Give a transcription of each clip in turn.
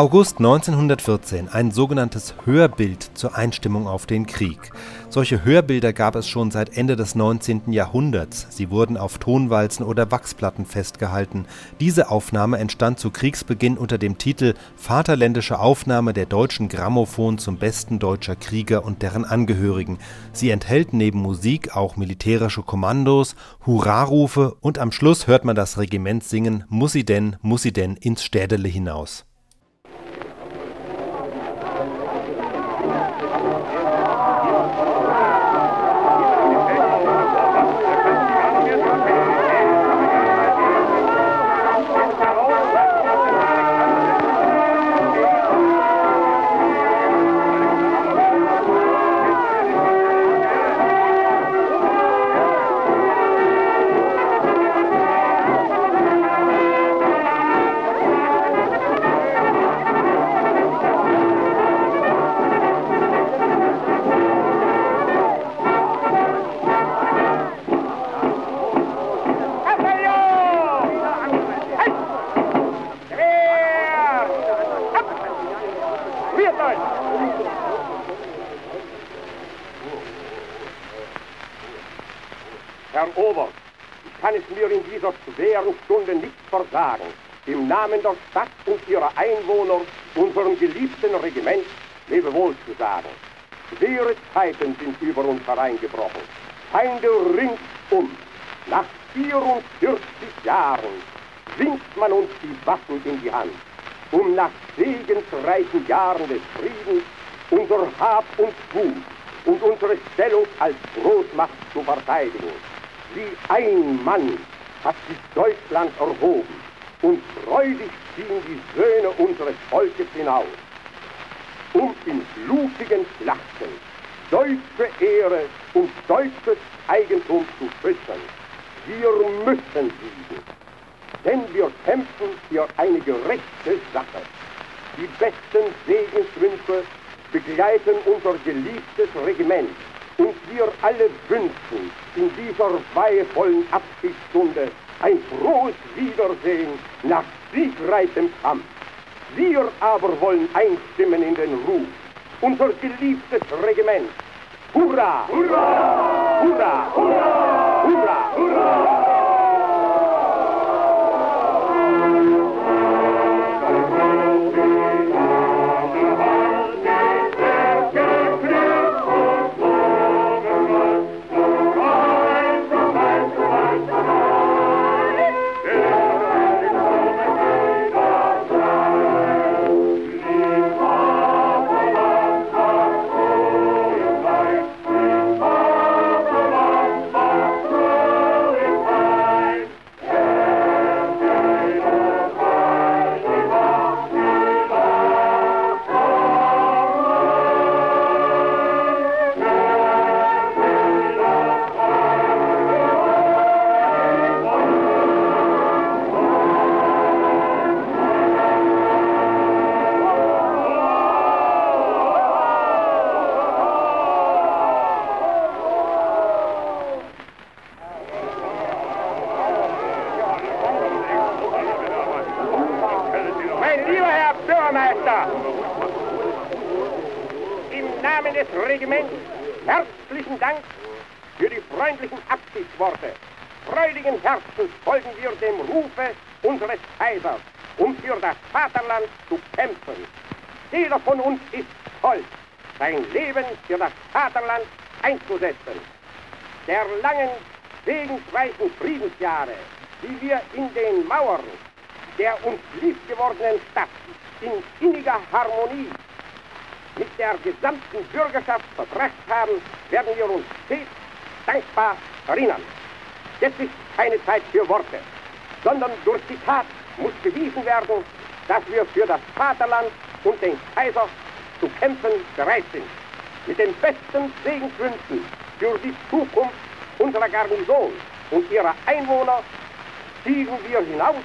August 1914 ein sogenanntes Hörbild zur Einstimmung auf den Krieg. Solche Hörbilder gab es schon seit Ende des 19. Jahrhunderts. Sie wurden auf Tonwalzen oder Wachsplatten festgehalten. Diese Aufnahme entstand zu Kriegsbeginn unter dem Titel Vaterländische Aufnahme der deutschen Grammophon zum besten deutscher Krieger und deren Angehörigen. Sie enthält neben Musik auch militärische Kommandos, Hurrarufe und am Schluss hört man das Regiment singen Muss sie denn, muss sie denn ins Städele hinaus. is Herr Oberst, ich kann es mir in dieser schweren Stunde nicht versagen, im Namen der Stadt und ihrer Einwohner unserem geliebten Regiment Lebewohl zu sagen. Schwere Zeiten sind über uns hereingebrochen. Feinde ringsum. Nach 44 Jahren winkt man uns die Waffen in die Hand, um nach segensreichen Jahren des Friedens unser Hab und Gut und unsere Stellung als Großmacht zu verteidigen. Wie ein Mann hat sich Deutschland erhoben und freudig ziehen die Söhne unseres Volkes hinaus, um in blutigen Schlachten deutsche Ehre und deutsches Eigentum zu schützen. Wir müssen siegen, denn wir kämpfen für eine gerechte Sache. Die besten Segenswünsche begleiten unser geliebtes Regiment und wir alle wünschen in dieser weihevollen Abschiedsstunde ein frohes Wiedersehen nach siegreichem Kampf. Wir aber wollen einstimmen in den Ruf, unser geliebtes Regiment. Hurra! Hurra! Hurra! Hurra! Herr Bürgermeister, im Namen des Regiments herzlichen Dank für die freundlichen Abschiedsworte. Freudigen Herzens folgen wir dem Rufe unseres Kaisers, um für das Vaterland zu kämpfen. Jeder von uns ist stolz, sein Leben für das Vaterland einzusetzen. Der langen, segensreichen Friedensjahre, die wir in den Mauern der uns liebgewordenen Stadt in inniger Harmonie mit der gesamten Bürgerschaft verbracht haben, werden wir uns stets dankbar erinnern. Jetzt ist keine Zeit für Worte, sondern durch die Tat muss bewiesen werden, dass wir für das Vaterland und den Kaiser zu kämpfen bereit sind. Mit den besten Segenswünschen für die Zukunft unserer Garnison und ihrer Einwohner ziehen wir hinaus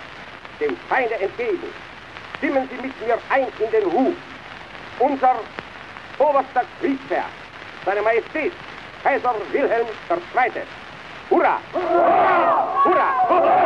dem Feinde entgegen. Stimmen Sie mit mir ein in den Ruf. Unser oberster Kriegsherr, seine Majestät, Kaiser Wilhelm II. Hurra! Hurra! Hurra! Hurra! Hurra!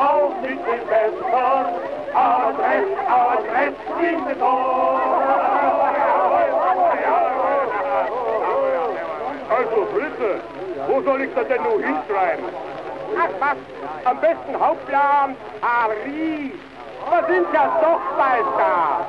Auf mit Silvester, Adress, Adress, in den Also Fritze, wo soll ich das denn nur hinschreiben? Ach was, am besten Hauptplan Paris. Wir sind ja doch bald da.